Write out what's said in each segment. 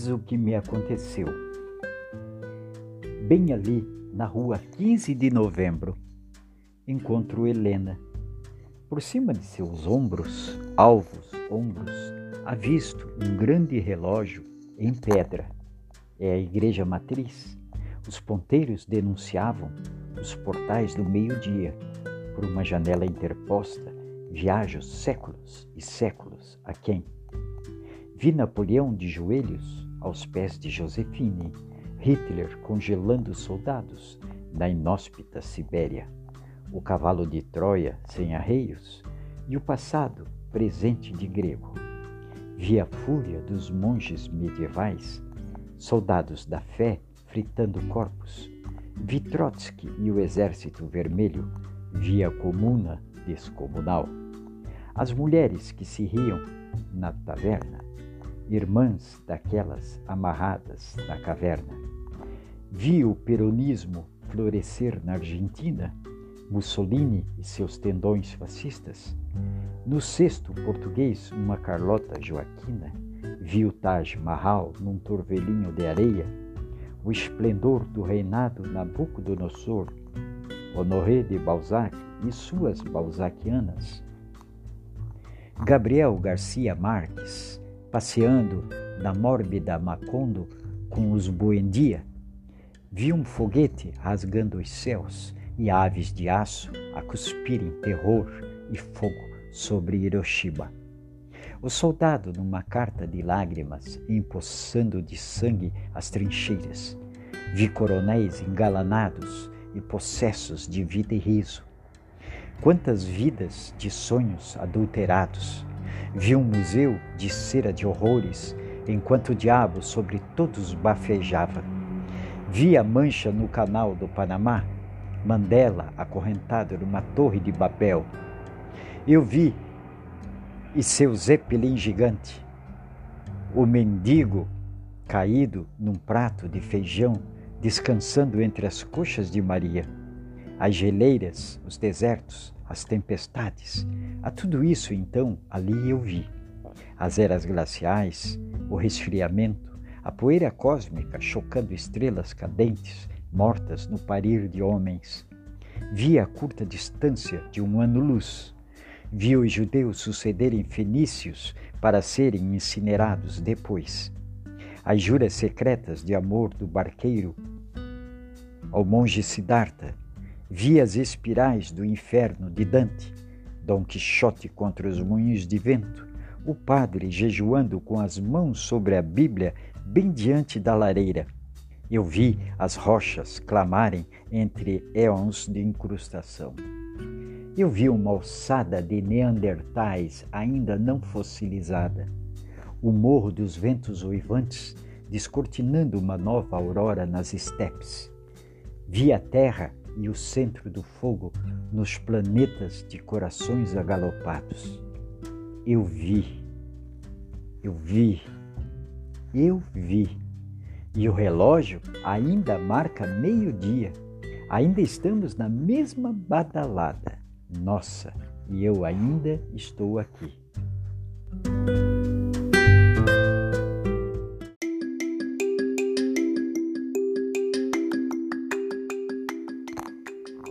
Eis o que me aconteceu. Bem ali, na rua 15 de novembro, encontro Helena. Por cima de seus ombros, alvos ombros, avisto um grande relógio em pedra. É a igreja matriz. Os ponteiros denunciavam os portais do meio-dia. Por uma janela interposta, viajo séculos e séculos a quem? Vi Napoleão de joelhos aos pés de Josefine, Hitler congelando soldados na inóspita Sibéria, o cavalo de Troia sem arreios e o passado presente de grego. Vi a fúria dos monges medievais, soldados da fé fritando corpos. Vi Trotsky e o Exército Vermelho. Vi a comuna descomunal. As mulheres que se riam na taverna irmãs daquelas amarradas na caverna. Vi o peronismo florescer na Argentina, Mussolini e seus tendões fascistas. No sexto português, uma Carlota Joaquina. Vi o Taj Mahal num torvelinho de areia, o esplendor do reinado Nabucodonosor, Honoré de Balzac e suas balzaquianas. Gabriel Garcia Marques, passeando na mórbida Macondo com os Buendia, vi um foguete rasgando os céus e aves de aço a cuspirem terror e fogo sobre Hiroshima. O soldado, numa carta de lágrimas, empoçando de sangue as trincheiras. Vi coronéis engalanados e possessos de vida e riso. Quantas vidas de sonhos adulterados Vi um museu de cera de horrores, enquanto o diabo sobre todos bafejava. Vi a mancha no canal do Panamá, Mandela acorrentado numa torre de Babel. Eu vi e seu Zeppelin gigante, o mendigo caído num prato de feijão, descansando entre as coxas de Maria, as geleiras, os desertos, as tempestades. A tudo isso, então, ali eu vi. As eras glaciais, o resfriamento, a poeira cósmica chocando estrelas cadentes, mortas no parir de homens. Vi a curta distância de um ano-luz. Vi os judeus sucederem fenícios para serem incinerados depois. As juras secretas de amor do barqueiro ao monge Siddhartha Vi as espirais do inferno de Dante, Dom Quixote contra os moinhos de vento, o padre jejuando com as mãos sobre a Bíblia bem diante da lareira. Eu vi as rochas clamarem entre éons de incrustação. Eu vi uma ossada de neandertais ainda não fossilizada, o morro dos ventos uivantes descortinando uma nova aurora nas estepes. Vi a terra e o centro do fogo nos planetas de corações agalopados. Eu vi, eu vi, eu vi. E o relógio ainda marca meio-dia. Ainda estamos na mesma badalada. Nossa, e eu ainda estou aqui.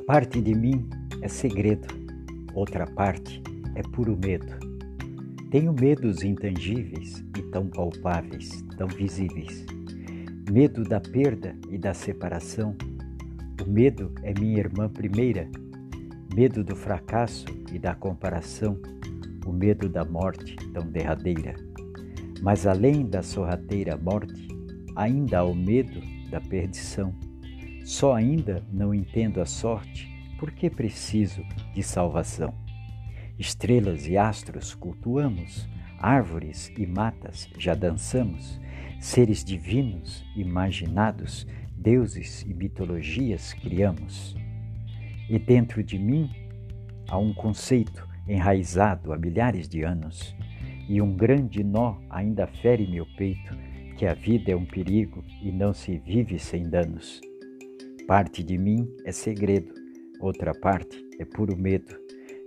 Parte de mim é segredo, outra parte é puro medo. Tenho medos intangíveis e tão palpáveis, tão visíveis. Medo da perda e da separação. O medo é minha irmã primeira. Medo do fracasso e da comparação. O medo da morte tão derradeira. Mas além da sorrateira morte, ainda há o medo da perdição só ainda não entendo a sorte porque preciso de salvação. Estrelas e astros cultuamos, árvores e matas já dançamos, seres divinos imaginados, deuses e mitologias criamos. E dentro de mim há um conceito enraizado há milhares de anos, e um grande nó ainda fere meu peito, que a vida é um perigo e não se vive sem danos. Parte de mim é segredo, outra parte é puro medo.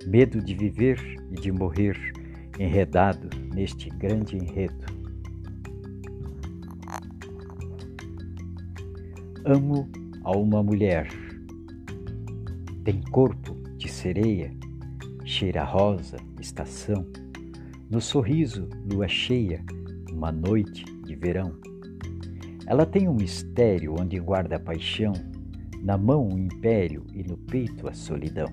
Medo de viver e de morrer, enredado neste grande enredo. Amo a uma mulher. Tem corpo de sereia, cheira rosa, estação. No sorriso, lua cheia, uma noite de verão. Ela tem um mistério onde guarda a paixão, na mão o império e no peito a solidão.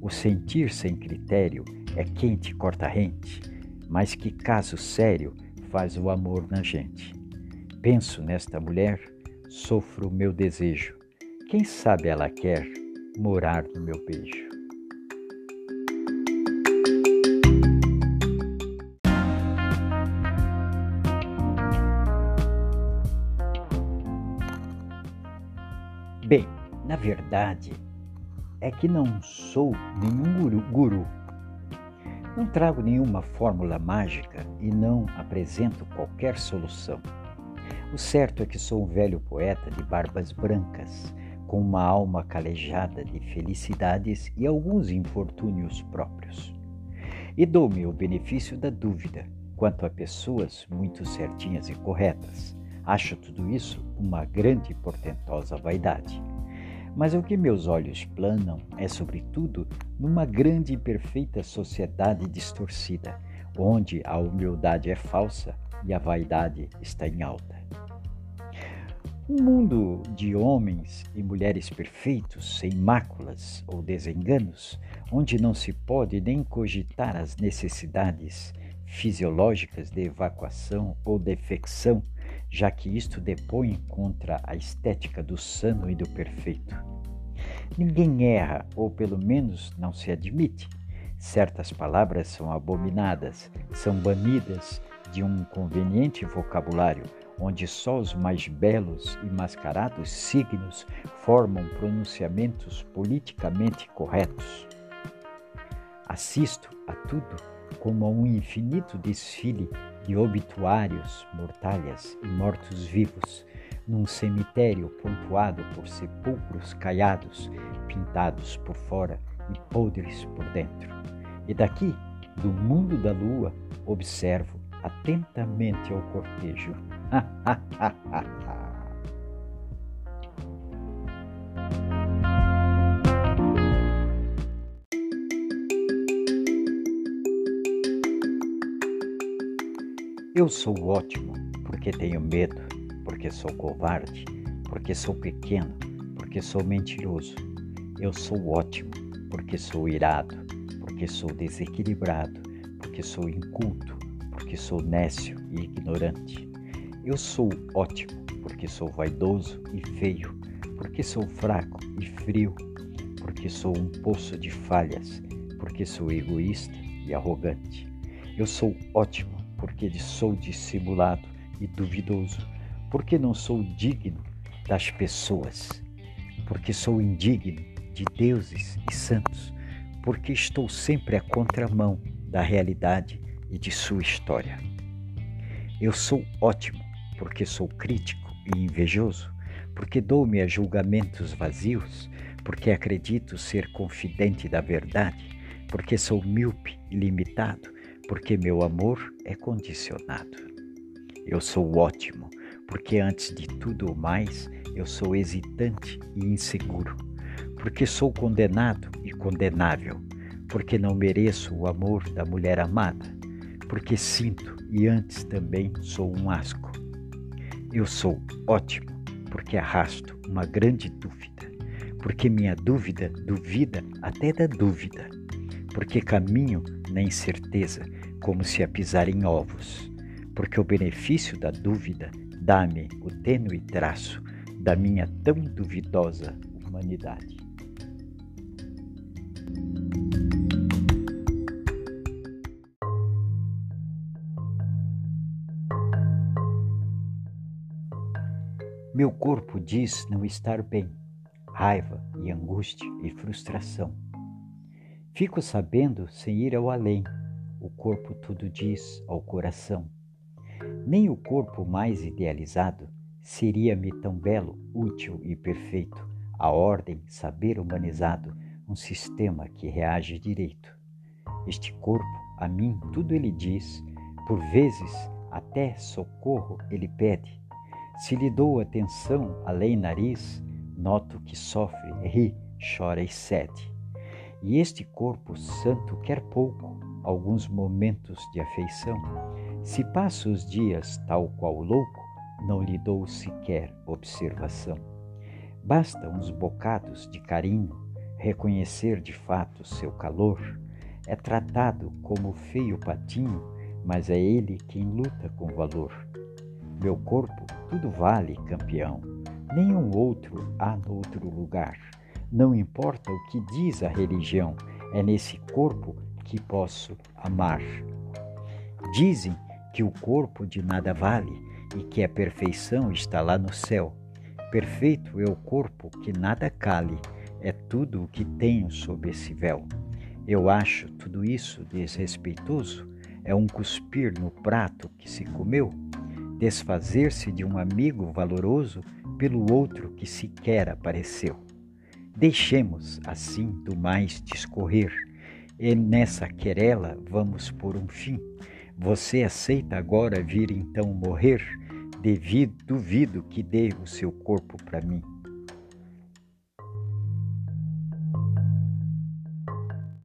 O sentir sem critério é quente corta rente, mas que caso sério faz o amor na gente. Penso nesta mulher, sofro o meu desejo. Quem sabe ela quer morar no meu beijo. Na verdade, é que não sou nenhum guru, guru. Não trago nenhuma fórmula mágica e não apresento qualquer solução. O certo é que sou um velho poeta de barbas brancas, com uma alma calejada de felicidades e alguns infortúnios próprios. E dou-me o benefício da dúvida quanto a pessoas muito certinhas e corretas Acho tudo isso uma grande e portentosa vaidade. Mas o que meus olhos planam é, sobretudo, numa grande e perfeita sociedade distorcida, onde a humildade é falsa e a vaidade está em alta. Um mundo de homens e mulheres perfeitos, sem máculas ou desenganos, onde não se pode nem cogitar as necessidades fisiológicas de evacuação ou defecção já que isto depõe contra a estética do sano e do perfeito. Ninguém erra, ou pelo menos não se admite. Certas palavras são abominadas, são banidas de um conveniente vocabulário, onde só os mais belos e mascarados signos formam pronunciamentos politicamente corretos. Assisto a tudo como a um infinito desfile de obituários, mortalhas e mortos-vivos, num cemitério pontuado por sepulcros caiados, pintados por fora e podres por dentro. E daqui, do mundo da lua, observo atentamente ao cortejo. Eu sou ótimo porque tenho medo, porque sou covarde, porque sou pequeno, porque sou mentiroso. Eu sou ótimo porque sou irado, porque sou desequilibrado, porque sou inculto, porque sou nécio e ignorante. Eu sou ótimo porque sou vaidoso e feio, porque sou fraco e frio, porque sou um poço de falhas, porque sou egoísta e arrogante. Eu sou ótimo porque sou dissimulado e duvidoso, porque não sou digno das pessoas, porque sou indigno de deuses e santos, porque estou sempre à contramão da realidade e de sua história. Eu sou ótimo porque sou crítico e invejoso, porque dou-me a julgamentos vazios, porque acredito ser confidente da verdade, porque sou míope e limitado, porque meu amor é condicionado. Eu sou ótimo, porque antes de tudo mais eu sou hesitante e inseguro, porque sou condenado e condenável, porque não mereço o amor da mulher amada, porque sinto e antes também sou um asco. Eu sou ótimo, porque arrasto uma grande dúvida, porque minha dúvida duvida até da dúvida, porque caminho na incerteza como se a pisar em ovos, porque o benefício da dúvida dá-me o tênue traço da minha tão duvidosa humanidade. Meu corpo diz não estar bem, raiva e angústia e frustração. Fico sabendo sem ir ao além o corpo tudo diz ao coração. Nem o corpo mais idealizado seria-me tão belo, útil e perfeito, a ordem, saber humanizado, um sistema que reage direito. Este corpo, a mim, tudo ele diz, por vezes até socorro ele pede. Se lhe dou atenção além nariz, noto que sofre, ri, chora e cede. E este corpo santo quer pouco, alguns momentos de afeição. Se passo os dias tal qual louco, não lhe dou sequer observação. Basta uns bocados de carinho, reconhecer de fato seu calor. É tratado como feio patinho, mas é ele quem luta com valor. Meu corpo tudo vale, campeão, nenhum outro há noutro lugar. Não importa o que diz a religião, é nesse corpo que posso amar. Dizem que o corpo de nada vale e que a perfeição está lá no céu. Perfeito é o corpo que nada cale, é tudo o que tenho sob esse véu. Eu acho tudo isso desrespeitoso, é um cuspir no prato que se comeu, desfazer-se de um amigo valoroso pelo outro que sequer apareceu. Deixemos assim do mais discorrer, e nessa querela vamos por um fim. Você aceita agora vir então morrer? Devido, duvido que dê o seu corpo para mim.